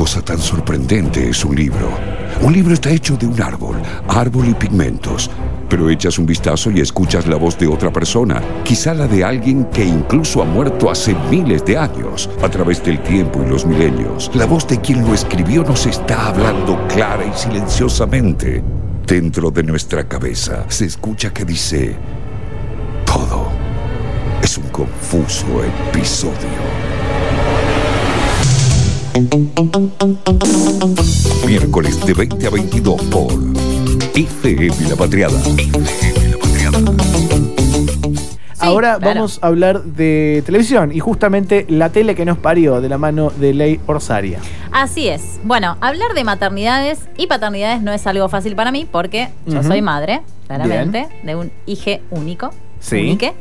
cosa tan sorprendente es un libro. Un libro está hecho de un árbol, árbol y pigmentos. Pero echas un vistazo y escuchas la voz de otra persona, quizá la de alguien que incluso ha muerto hace miles de años, a través del tiempo y los milenios. La voz de quien lo escribió nos está hablando clara y silenciosamente. Dentro de nuestra cabeza se escucha que dice, todo es un confuso episodio. Miércoles de 20 a 22 por FM La Patriada. FM La Patriada. Ahora vamos a hablar de televisión y justamente la tele que nos parió de la mano de Ley Orsaria. Así es. Bueno, hablar de maternidades y paternidades no es algo fácil para mí porque yo soy madre, claramente, de un hijo único. Sí. ¿Qué?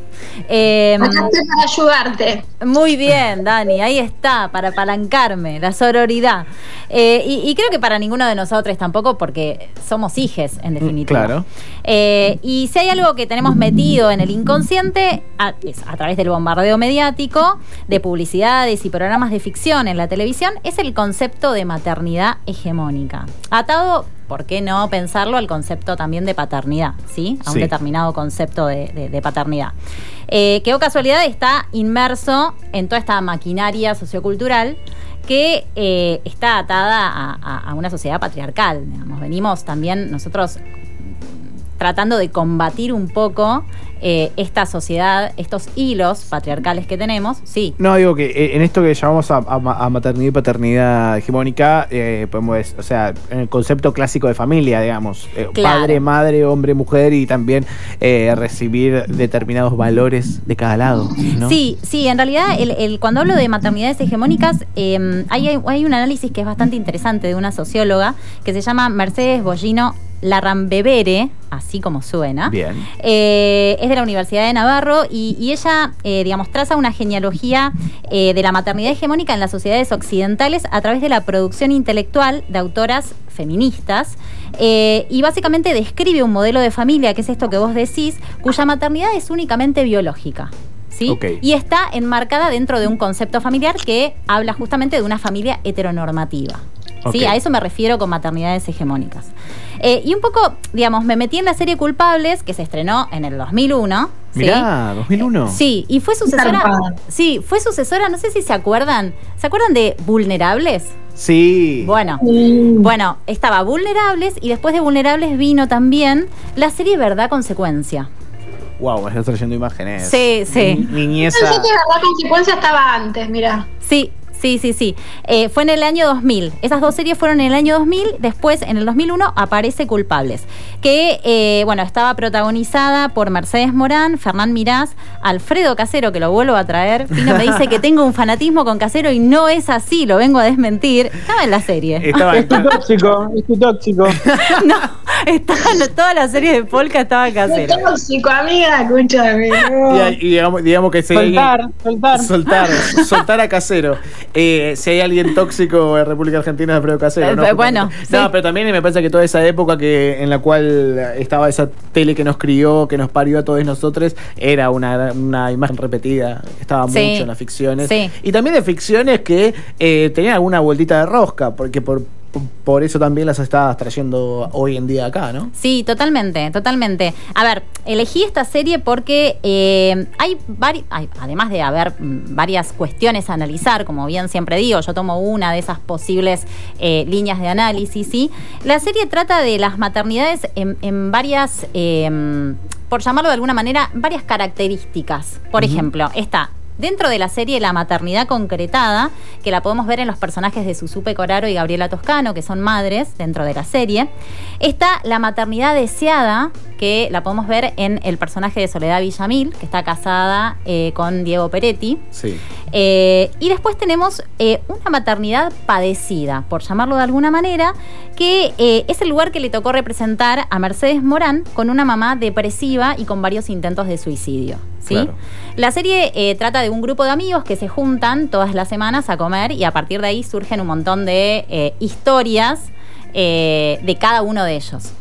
Eh, Acá estoy para ayudarte. Muy bien, Dani, ahí está, para apalancarme, la sororidad. Eh, y, y creo que para ninguno de nosotros tampoco, porque somos hijes, en definitiva. claro. Eh, y si hay algo que tenemos metido en el inconsciente, a, es a través del bombardeo mediático, de publicidades y programas de ficción en la televisión, es el concepto de maternidad hegemónica. Atado, ¿por qué no pensarlo al concepto también de paternidad? ¿Sí? A un Sí. determinado concepto de, de- de paternidad. Eh, que o casualidad está inmerso en toda esta maquinaria sociocultural que eh, está atada a, a- a una sociedad patriarcal. digamos. Venimos también nosotros tratando de combatir un poco eh, esta sociedad, estos hilos patriarcales que tenemos. Sí, No, digo que eh, en esto que llamamos a, a ma- a maternidad y paternidad hegemónica, eh, podemos, o sea, en el concepto clásico de familia, digamos, eh, Claro. padre, madre, hombre, mujer y también recibir determinados valores de cada lado. ¿no? Sí, sí, en realidad el, el- cuando hablo de maternidades hegemónicas, hay, hay- hay un análisis que es bastante interesante de una socióloga que se llama Mercedes Bollino Larrambevere, así como suena. Bien. Eh, es de la Universidad de Navarro y, y ella, eh, digamos, traza una genealogía eh, de la maternidad hegemónica en las sociedades occidentales a través de la producción intelectual de autoras feministas y básicamente describe un modelo de familia, que es esto que vos decís, cuya maternidad es únicamente biológica. ¿Sí? Y está enmarcada dentro de un concepto familiar que habla justamente de una familia heteronormativa. ¿Sí? A eso me refiero con maternidades hegemónicas. Eh, y un poco, digamos, me metí en la serie Culpables, que se estrenó en el 2001. ¿sí? Mirá, 2001. Sí, y fue sucesora. Sí, fue sucesora, no sé si se acuerdan. ¿Se acuerdan de Vulnerables? Sí. Bueno. Mm. Bueno, estaba Vulnerables y después de Vulnerables vino también la serie Verdad Consecuencia. Wow, me estás trayendo imágenes. Sí, sí. Ni- Niñeza. Pensé que verdad consecuencia estaba antes, mira. Sí, sí, sí, sí. Eh, fue en el año 2000. Esas dos series fueron en el año 2000. Después, en el 2001, aparece Culpables. Que, eh, bueno, estaba protagonizada por Mercedes Morán, Fernán Mirás, Alfredo Casero, que lo vuelvo a traer. Pino me dice que tengo un fanatismo con Casero y no es así, lo vengo a desmentir. Estaba en la serie. Estaba Es tu tóxico, es tu tóxico. no, estaba en toda la serie de Polka estaba Casero. Qué tóxico, amiga, escúchame. Y, no. y digamos, digamos que hay Soltar, soltar. Soltar, soltar a casero. Eh, si hay alguien tóxico en República Argentina, es Alfredo Casero. ¿no? Eh, bueno, No, sí. pero también me parece que toda esa época que en la cual estaba esa tele que nos crió, que nos parió a todos nosotros, era una, una imagen repetida. Estaba Sí. mucho en las ficciones. Sí. Y también de ficciones que eh, tenían alguna vueltita de rosca, porque por, por eso también las estabas trayendo hoy en día acá, ¿no? Sí, totalmente, totalmente. A ver, elegí esta serie porque eh, hay, vari- hay- además de haber mm, varias cuestiones a analizar, como bien siempre digo, yo tomo una de esas posibles eh, líneas de análisis, ¿sí? La serie trata de las maternidades en, en varias, eh, por llamarlo de alguna manera, varias características. Por ejemplo, está Dentro de la serie La maternidad concretada, que la podemos ver en los personajes de Susupe Coraro y Gabriela Toscano, que son madres dentro de la serie, está la maternidad deseada, que la podemos ver en el personaje de Soledad Villamil, que está casada eh, con Diego Peretti. Sí. Eh, y después tenemos eh, una maternidad padecida, por llamarlo de alguna manera, que es el lugar que le tocó representar a Mercedes Morán con una mamá depresiva y con varios intentos de suicidio. ¿Sí? Claro. La serie eh, trata de un grupo de amigos que se juntan todas las semanas a comer y a partir de ahí surgen un montón de eh, historias eh, de cada uno de ellos.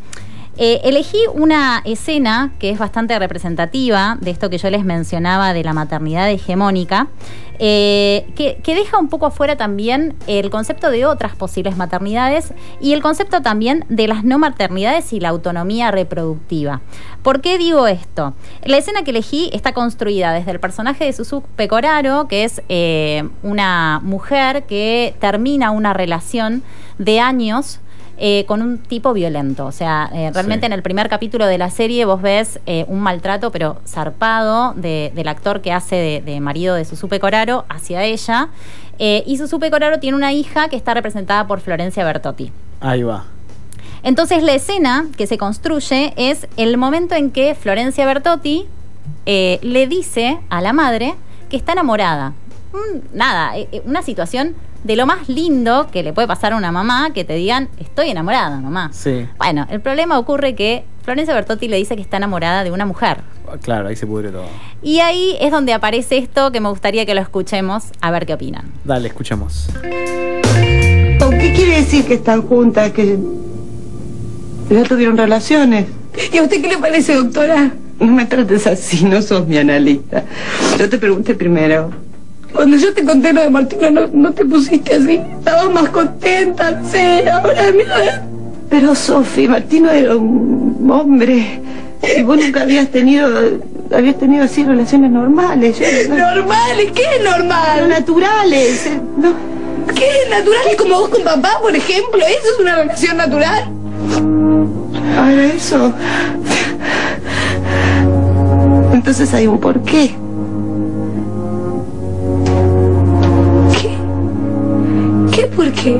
Eh, elegí una escena que es bastante representativa de esto que yo les mencionaba de la maternidad hegemónica, eh, que, deja un poco afuera también el concepto de otras posibles maternidades y el concepto también de las no maternidades y la autonomía reproductiva. ¿Por qué digo esto? La escena que elegí está construida desde el personaje de Susu Pecoraro, que es eh, una mujer que termina una relación de años eh, con un tipo violento. O sea, eh, realmente Sí. en el primer capítulo de la serie vos ves eh, un maltrato, pero zarpado, de- del actor que hace de, de marido de Susupe Coraro hacia ella. Y Susupe Coraro tiene una hija que está representada por Florencia Bertotti. Ahí va. Entonces la escena que se construye es el momento en que Florencia Bertotti le dice a la madre que está enamorada. Mm, nada, una situación de lo más lindo que le puede pasar a una mamá que te digan, estoy enamorada, mamá. Sí. Bueno, el problema ocurre que Florencia Bertotti le dice que está enamorada de una mujer. Claro, ahí se pudre todo. Y ahí es donde aparece esto que me gustaría que lo escuchemos a ver qué opinan. Dale, escuchemos. ¿Qué quiere decir que están juntas? Que ya tuvieron relaciones. ¿Y a usted qué le parece, doctora? No me trates así, no sos mi analista. Yo te pregunté primero. Cuando yo te conté lo de Martina, no, no te pusiste así. Estabas más contenta, sí. Ahora mira. Pero Sofi, Martino era un hombre. Y vos nunca habías tenido, habías tenido así relaciones normales. Yo- Normal, ¿qué es normal? naturales. eh, No. ¿Qué es natural? Como vos con papá, por ejemplo. ¿Eso es una relación natural? Ahora eso. Entonces hay un porqué. ¿Qué? ¿Qué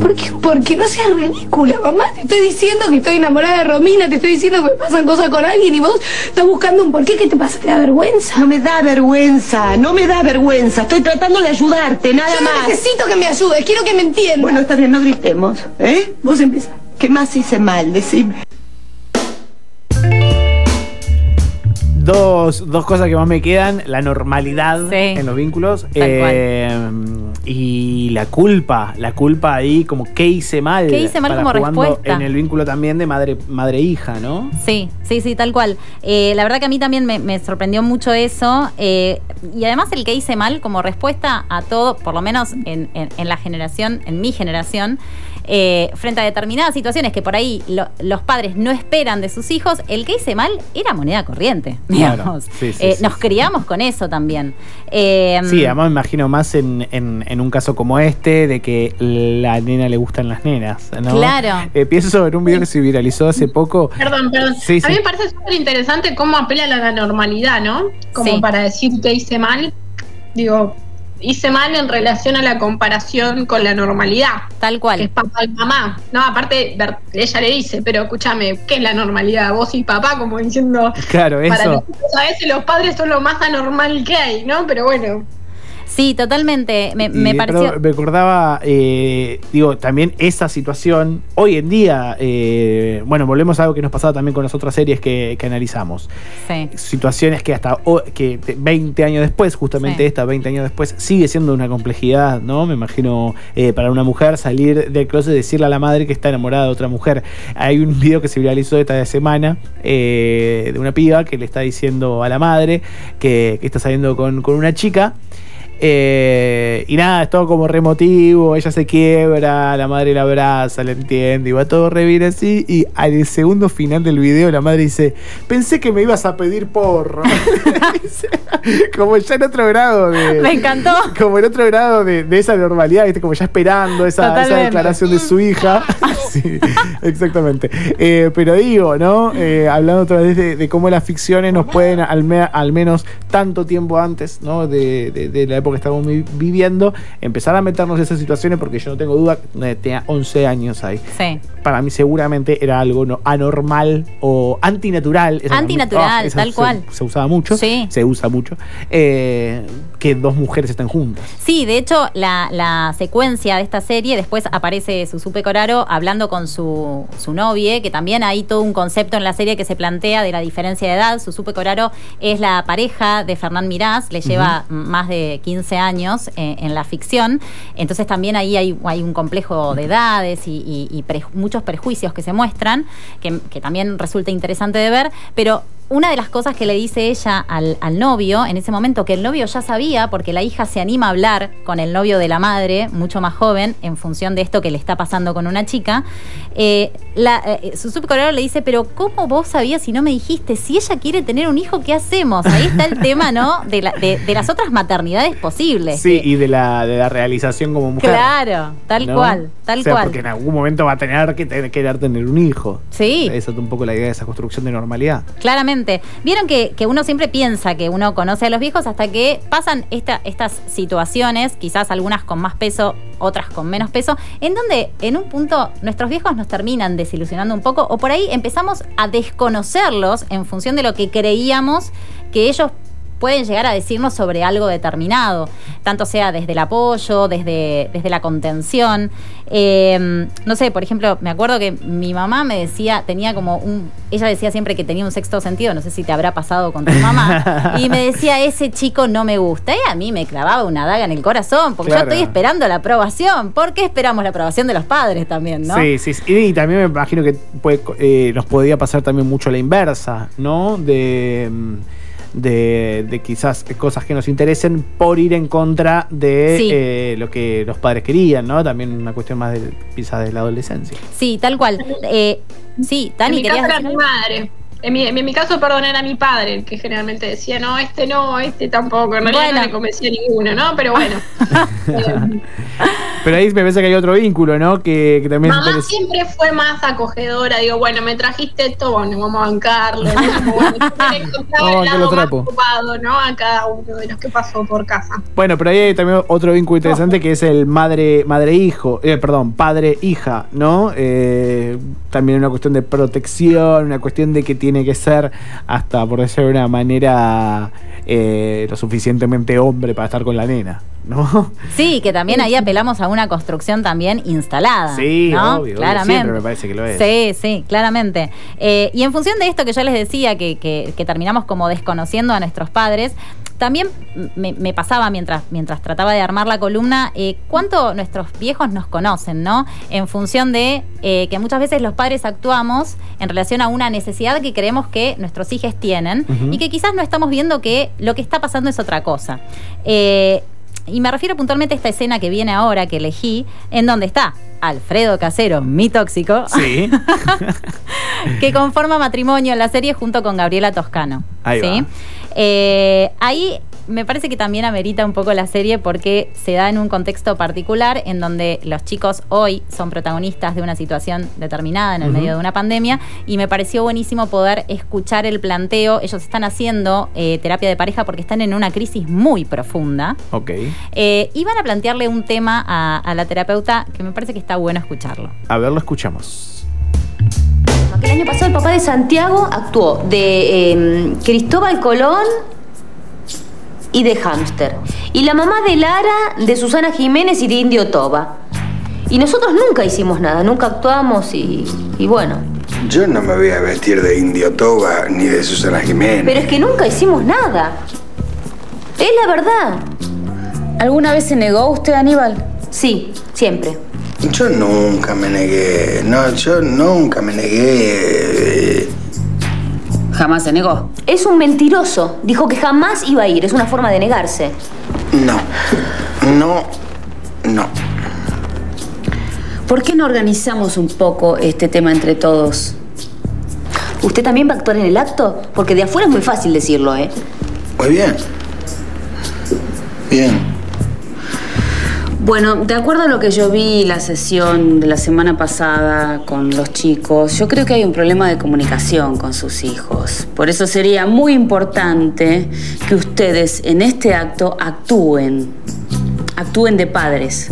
por qué? ¿Por qué? Porque no seas ridícula, mamá. Te estoy diciendo que estoy enamorada de Romina, te estoy diciendo que me pasan cosas con alguien y vos estás buscando un porqué. ¿Qué te pasa? ¿Te da vergüenza? No me da vergüenza, no me da vergüenza. Estoy tratando de ayudarte, nada Yo no más. necesito que me ayudes, quiero que me entiendas. Bueno, está bien, no gritemos, ¿eh? vos empieza. ¿Qué más hice mal? Decime. Dos, dos cosas que más me quedan, la normalidad Sí. en los vínculos eh, y la culpa, la culpa ahí como qué hice mal. ¿Qué hice mal como respuesta? En el vínculo también de madre madre hija, ¿no? Sí, sí, sí, tal cual. Eh, la verdad que a mí también me, me sorprendió mucho eso. eh, y además el que hice mal como respuesta a todo, por lo menos en, en- en la generación, en mi generación, eh, frente a determinadas situaciones que por ahí lo- los padres no esperan de sus hijos, el que hice mal era moneda corriente, Claro, digamos. sí, sí, Eh, sí, nos sí. criamos con eso también. Eh, Sí, además me imagino más en, en- en un caso como este, de que la nena le gustan las nenas, ¿no? Claro. Eh, pienso en un video que se viralizó hace poco. Perdón, perdón. Sí, a sí. mí me parece súper interesante cómo apelan a la normalidad, ¿no? Como Sí. para decir que hice mal. Digo, hice mal en relación a la comparación con la normalidad. Tal Que es cual. papá y mamá. No, aparte, ella le dice, pero escúchame, ¿qué es la normalidad? Vos y papá, como diciendo, Claro, para eso. nosotros a veces los padres son lo más anormal que hay, ¿no? Pero bueno, Sí, totalmente. Me, me pareció. me acordaba, eh, digo, también esa situación, hoy en día, eh, bueno, volvemos a algo que nos pasaba también con las otras series que, que analizamos. Sí. Situaciones que hasta que te- 20 años después, justamente Sí. esta, 20 años después, sigue siendo una complejidad, ¿no? Me imagino eh, para una mujer salir del closet y decirle a la madre que está enamorada de otra mujer. Hay un video que se viralizó esta semana eh, de una piba que le está diciendo a la madre que, que está saliendo con, con una chica. Eh, y nada, es todo como remotivo, ella se quiebra, la madre la abraza, la entiende, y va todo re bien así. Y al segundo final del video la madre dice, pensé que me ibas a pedir porro. Como ya en otro grado de... Me encantó. Como en otro grado de, de esa normalidad, ¿viste? como ya esperando esa, declaración de su hija. sí, exactamente. Eh, pero digo, ¿no? Eh, hablando otra vez de, de cómo las ficciones nos pueden, al, me- al menos tanto tiempo antes, ¿no? De, de- de la época que estamos vi- viviendo, empezar a meternos en esas situaciones, porque yo no tengo duda, eh, tenía 11 años ahí. Sí. Para mí seguramente era algo no- anormal o antinatural. Esa- Antinatural, ah, tal se- cual. Se usaba mucho. Sí. Se usa mucho. eh, que dos mujeres estén juntas. Sí, de hecho, la, la secuencia de esta serie, después aparece Susupe Coraro hablando con su, su novia, que también hay todo un concepto en la serie que se plantea de la diferencia de edad. Susupe Coraro es la pareja de Fernán Mirás, le lleva más de 15 15 años eh, en la ficción. Entonces también ahí hay, un complejo de edades y, pre- muchos prejuicios que se muestran, que también resulta interesante de ver, pero una de las cosas que le dice ella al, al novio en ese momento, que el novio ya sabía, porque la hija se anima a hablar con el novio de la madre, mucho más joven, en función de esto que le está pasando con una chica, eh, la, eh, su subcoreano le dice, pero ¿cómo vos sabías si no me dijiste? Si ella quiere tener un hijo, ¿qué hacemos? Ahí está el tema, ¿no? De, la- de- de las otras maternidades posibles. Sí, que- y de la, de la realización como mujer. Claro, tal ¿no? cual, tal O sea, cual. Porque en algún momento va a tener que tener, querer tener un hijo. Sí. Esa es un poco la idea de esa construcción de normalidad. Claramente. Vieron que, que uno siempre piensa que uno conoce a los viejos hasta que pasan esta- estas situaciones, quizás algunas con más peso, otras con menos peso, en donde en un punto nuestros viejos nos terminan desilusionando un poco o por ahí empezamos a desconocerlos en función de lo que creíamos que ellos pueden llegar a decirnos sobre algo determinado, tanto sea desde el apoyo, desde, desde la contención. Eh, no sé, por ejemplo, me acuerdo que mi mamá me decía, tenía como un, ella decía siempre que tenía un sexto sentido, no sé si te habrá pasado con tu mamá, y me decía, ese chico no me gusta, y a mí me clavaba una daga en el corazón, porque Claro. yo estoy esperando la aprobación, ¿por qué esperamos la aprobación de los padres también, no? Sí, sí, sí. Y, y también me imagino que puede- eh, nos podría pasar también mucho la inversa, ¿no? De, mm, de, de quizás cosas que nos interesen por ir en contra de Sí. eh, lo que los padres querían, ¿no? También una cuestión más de, quizás de la adolescencia. Sí, tal cual. Eh, sí, en Tani, mi querías decir mi madre. En mi, en mi caso, perdón, era mi padre el que generalmente decía, no, este no, este tampoco. En realidad Bueno. no me convencía ninguno, ¿no? Pero bueno. Eh, Pero ahí me parece que hay otro vínculo, ¿no? Que, que también mamá interesa- siempre fue más acogedora. Digo, bueno, me trajiste esto, bueno, vamos a bancarlo. ¿no? Bueno, le Vamos a el lado más ocupado, ¿no? A cada uno de los que pasó por casa. Bueno, pero ahí hay también otro vínculo interesante que es el madre madre hijo, eh, perdón, padre hija, ¿no? Eh, también una cuestión de protección, una cuestión de que tiene que ser hasta por decirlo de una manera eh, lo suficientemente hombre para estar con la nena, ¿no? Sí, que también ahí apelamos a una construcción también instalada. Sí, ¿no? obvio, obvio, claramente. siempre me parece que lo es. Sí, sí, claramente. Eh, y en función de esto que yo les decía, que, que- que terminamos como desconociendo a nuestros padres, también me, me pasaba mientras, mientras trataba de armar la columna, eh, cuánto nuestros viejos nos conocen, ¿no? En función de eh, que muchas veces los padres actuamos en relación a una necesidad que creemos que nuestros hijos tienen y que quizás no estamos viendo que lo que está pasando es otra cosa. Eh, y me refiero puntualmente a esta escena que viene ahora, que elegí, en donde está Alfredo Casero, mi tóxico, Sí. que conforma matrimonio en la serie junto con Gabriela Toscano. Ahí ¿sí? va. Eh, ahí me parece que también amerita un poco la serie porque se da en un contexto particular en donde los chicos hoy son protagonistas de una situación determinada en el medio de una pandemia y me pareció buenísimo poder escuchar el planteo. Ellos están haciendo eh, terapia de pareja porque están en una crisis muy profunda. ok. Eh, y van a plantearle un tema a, a la terapeuta que me parece que está bueno escucharlo. A ver, lo escuchamos. El año pasado el papá de Santiago actuó de eh, Cristóbal Colón y de Hámster. Y la mamá de Lara, de Susana Jiménez y de Indio Toba. Y nosotros nunca hicimos nada, nunca actuamos y, y bueno. Yo no me voy a vestir de Indio Toba ni de Susana Jiménez. Pero es que nunca hicimos nada. Es la verdad. ¿Alguna vez se negó usted, Aníbal? Sí, siempre. Yo nunca me negué. No, yo nunca me negué. Jamás se negó. Es un mentiroso. Dijo que jamás iba a ir. Es una forma de negarse. No. No. No. ¿Por qué no organizamos un poco este tema entre todos? ¿Usted también va a actuar en el acto? Porque de afuera es muy fácil decirlo, ¿eh? Muy bien. Bien. Bueno, de acuerdo a lo que yo vi la sesión de la semana pasada con los chicos, yo creo que hay un problema de comunicación con sus hijos. Por eso sería muy importante que ustedes en este acto actúen, actúen de padres.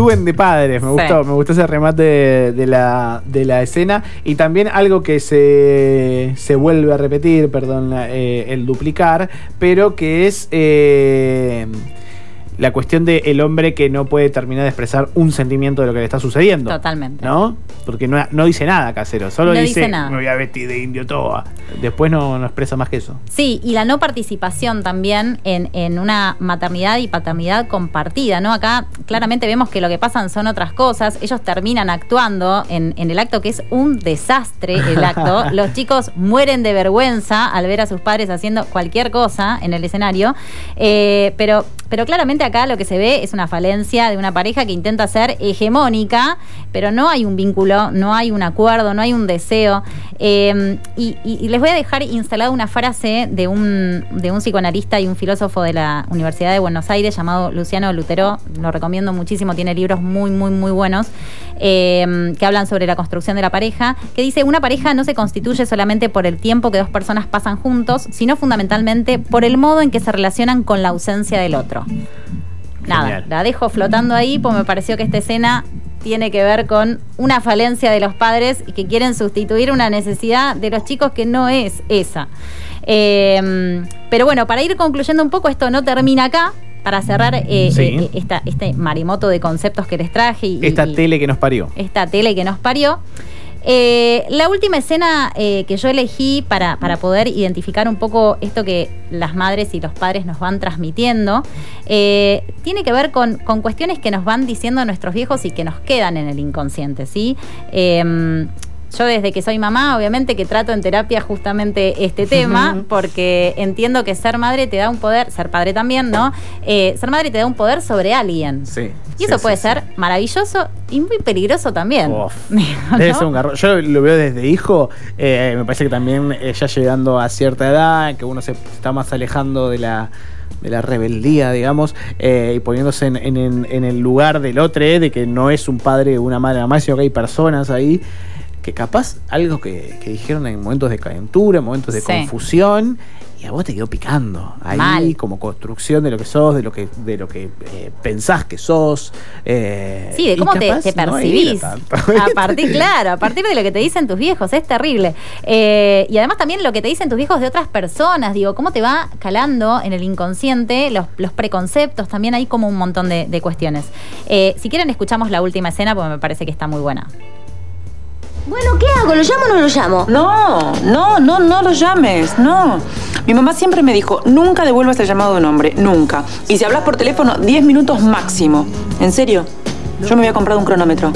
Actúen de padres, me Sí. gustó, me gustó ese remate de, de la, de la escena. Y también algo que se, se vuelve a repetir, perdón, eh, el duplicar, pero que es eh, la cuestión del el hombre que no puede terminar de expresar un sentimiento de lo que le está sucediendo. Totalmente. ¿No? Porque no, no dice nada casero, solo No dice, dice nada. me voy a vestir de indio toa. Después no, no expresa más que eso. Sí, y la no participación también en, en una maternidad y paternidad compartida, ¿no? Acá claramente vemos que lo que pasan son otras cosas. Ellos terminan actuando en, en el acto que es un desastre el acto. Los chicos mueren de vergüenza al ver a sus padres haciendo cualquier cosa en el escenario. Eh, pero, pero claramente acá lo que se ve es una falencia de una pareja que intenta ser hegemónica, pero no hay un vínculo, no hay un acuerdo, no hay un deseo. Eh, y, les voy a dejar instalada una frase de un, de psicoanalista y un filósofo de la Universidad de Buenos Aires llamado Luciano Lutero. Lo recomiendo muchísimo, tiene libros muy, muy, muy buenos eh, que hablan sobre la construcción de la pareja, que dice, una pareja no se constituye solamente por el tiempo que dos personas pasan juntos, sino fundamentalmente por el modo en que se relacionan con la ausencia del otro. Nada, Genial. la dejo flotando ahí, pues me pareció que esta escena tiene que ver con una falencia de los padres y que quieren sustituir una necesidad de los chicos que no es esa. Eh, pero bueno, para ir concluyendo un poco, esto no termina acá. Para cerrar eh, Sí. eh, esta, este marimoto de conceptos que les traje y, Esta y- tele que nos parió. esta tele que nos parió. Eh, la última escena eh, que yo elegí para, para poder identificar un poco esto que las madres y los padres nos van transmitiendo, eh, tiene que ver con, con cuestiones que nos van diciendo nuestros viejos y que nos quedan en el inconsciente, ¿sí? Yo desde que soy mamá, obviamente que trato en terapia justamente este tema, porque entiendo que ser madre te da un poder, ser padre también, ¿no? Eh, ser madre te da un poder sobre alguien. Sí. Y eso puede ser maravilloso y muy peligroso también. Uf. Debe ¿no? ser un garrón. Yo lo veo desde hijo. eh, me parece que también eh, ya llegando a cierta edad, que uno se está más alejando de la de la rebeldía, digamos, eh, y poniéndose en, en- en- en el lugar del otro, eh, de que no es un padre o una madre nada más, sino que hay personas ahí que capaz algo que, que dijeron en momentos de calentura, en momentos de Sí. confusión, y a vos te quedó picando. Ahí, Mal. como construcción de lo que sos, de lo que, de lo que eh, pensás que sos. eh, Sí, de cómo te, percibís. a partir, claro, a partir de lo que te dicen tus viejos, es terrible. Eh, y además también lo que te dicen tus viejos de otras personas, digo, cómo te va calando en el inconsciente los, los preconceptos, también hay como un montón de, de cuestiones. Si quieren, escuchamos la última escena porque me parece que está muy buena. Bueno, ¿qué hago? ¿Lo llamo o no lo llamo? No, no, no, no lo llames, no. Mi mamá siempre me dijo, nunca devuelvas el llamado de un hombre, nunca. Y si hablas por teléfono, 10 minutos máximo. ¿En serio? Yo me había comprado un cronómetro.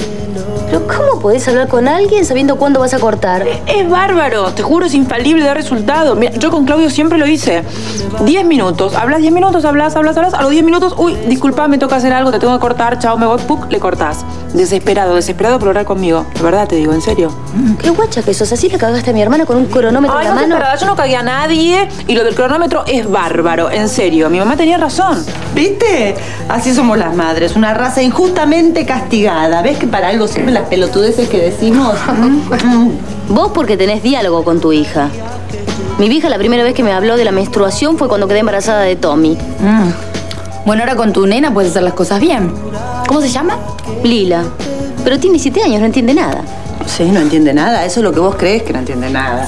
¿Pero cómo podés hablar con alguien sabiendo cuándo vas a cortar? Es bárbaro, te juro, es infalible, da resultado. Mira, yo con Claudio siempre lo hice. 10 minutos, hablas 10 minutos, hablas, hablas, hablas. A los 10 minutos, uy, disculpa, me toca hacer algo, te tengo que cortar, chao, me voy, puc, le cortás. Desesperado, desesperado por hablar conmigo. De verdad te digo, en serio. Qué guacha que sos. Así le cagaste a mi hermana con un cronómetro Ay, en no la seas mano. yo no cagué a nadie y lo del cronómetro es bárbaro, en serio. Mi mamá tenía razón. ¿Viste? Así somos las madres, una raza injustamente castigada. ¿Ves que para algo sirven las pelotudeces que decimos? Vos porque tenés diálogo con tu hija. Mi vieja la primera vez que me habló de la menstruación fue cuando quedé embarazada de Tommy. Bueno, ahora con tu nena puedes hacer las cosas bien. ¿Cómo se llama? Lila. Pero tiene siete años, no entiende nada. Sí, no entiende nada. Eso es lo que vos crees que no entiende nada.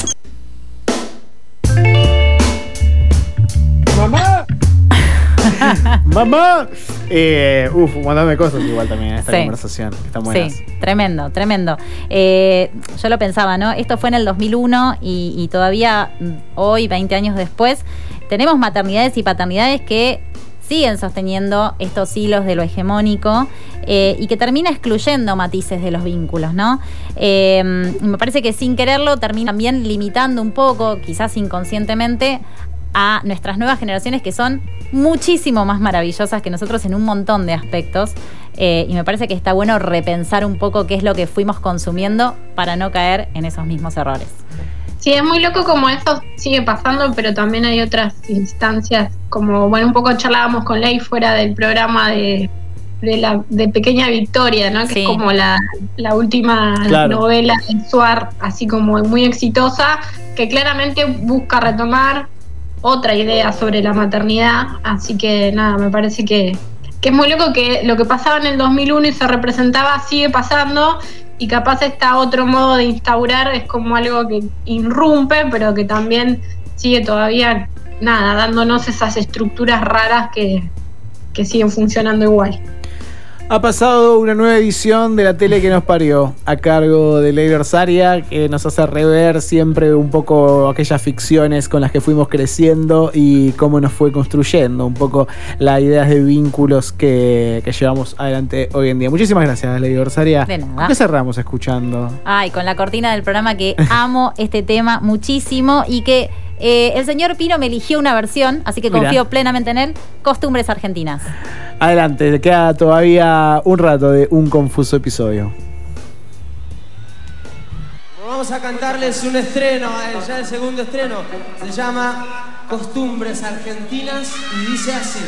¡Mamá! Eh, uf, mandame cosas igual también en esta Sí. conversación. Están buenas. Sí, tremendo, tremendo. Eh, yo lo pensaba, ¿no? Esto fue en el 2001 y, y todavía mm, hoy, 20 años después, tenemos maternidades y paternidades que siguen sosteniendo estos hilos de lo hegemónico eh, y que termina excluyendo matices de los vínculos, ¿no? Eh, me parece que sin quererlo termina también limitando un poco, quizás inconscientemente, a nuestras nuevas generaciones que son muchísimo más maravillosas que nosotros en un montón de aspectos. Eh, y me parece que está bueno repensar un poco qué es lo que fuimos consumiendo para no caer en esos mismos errores. Sí, es muy loco como eso sigue pasando, pero también hay otras instancias, como, bueno, un poco charlábamos con Ley fuera del programa de, de la de Pequeña Victoria, ¿no? Que Sí. es como la, la última Claro. novela de Suar, así como muy exitosa, que claramente busca retomar otra idea sobre la maternidad, así que nada, me parece que, que es muy loco que lo que pasaba en el 2001 y se representaba sigue pasando y capaz está otro modo de instaurar es como algo que irrumpe, pero que también sigue todavía, nada, dándonos esas estructuras raras que, que siguen funcionando igual. Ha pasado una nueva edición de la tele que nos parió, a cargo de Leila Orsaria, que nos hace rever siempre un poco aquellas ficciones con las que fuimos creciendo y cómo nos fue construyendo un poco las ideas de vínculos que, que llevamos adelante hoy en día. Muchísimas gracias, Leila Orsaria. De nada. ¿Con ¿Qué cerramos escuchando? Ay, con la cortina del programa que amo este tema muchísimo y que eh, el señor Pino me eligió una versión, así que Mirá. confío plenamente en él. Costumbres argentinas. Adelante, le queda todavía un rato de un confuso episodio. Vamos a cantarles un estreno, eh, ya el segundo estreno. Se llama Costumbres Argentinas y dice así.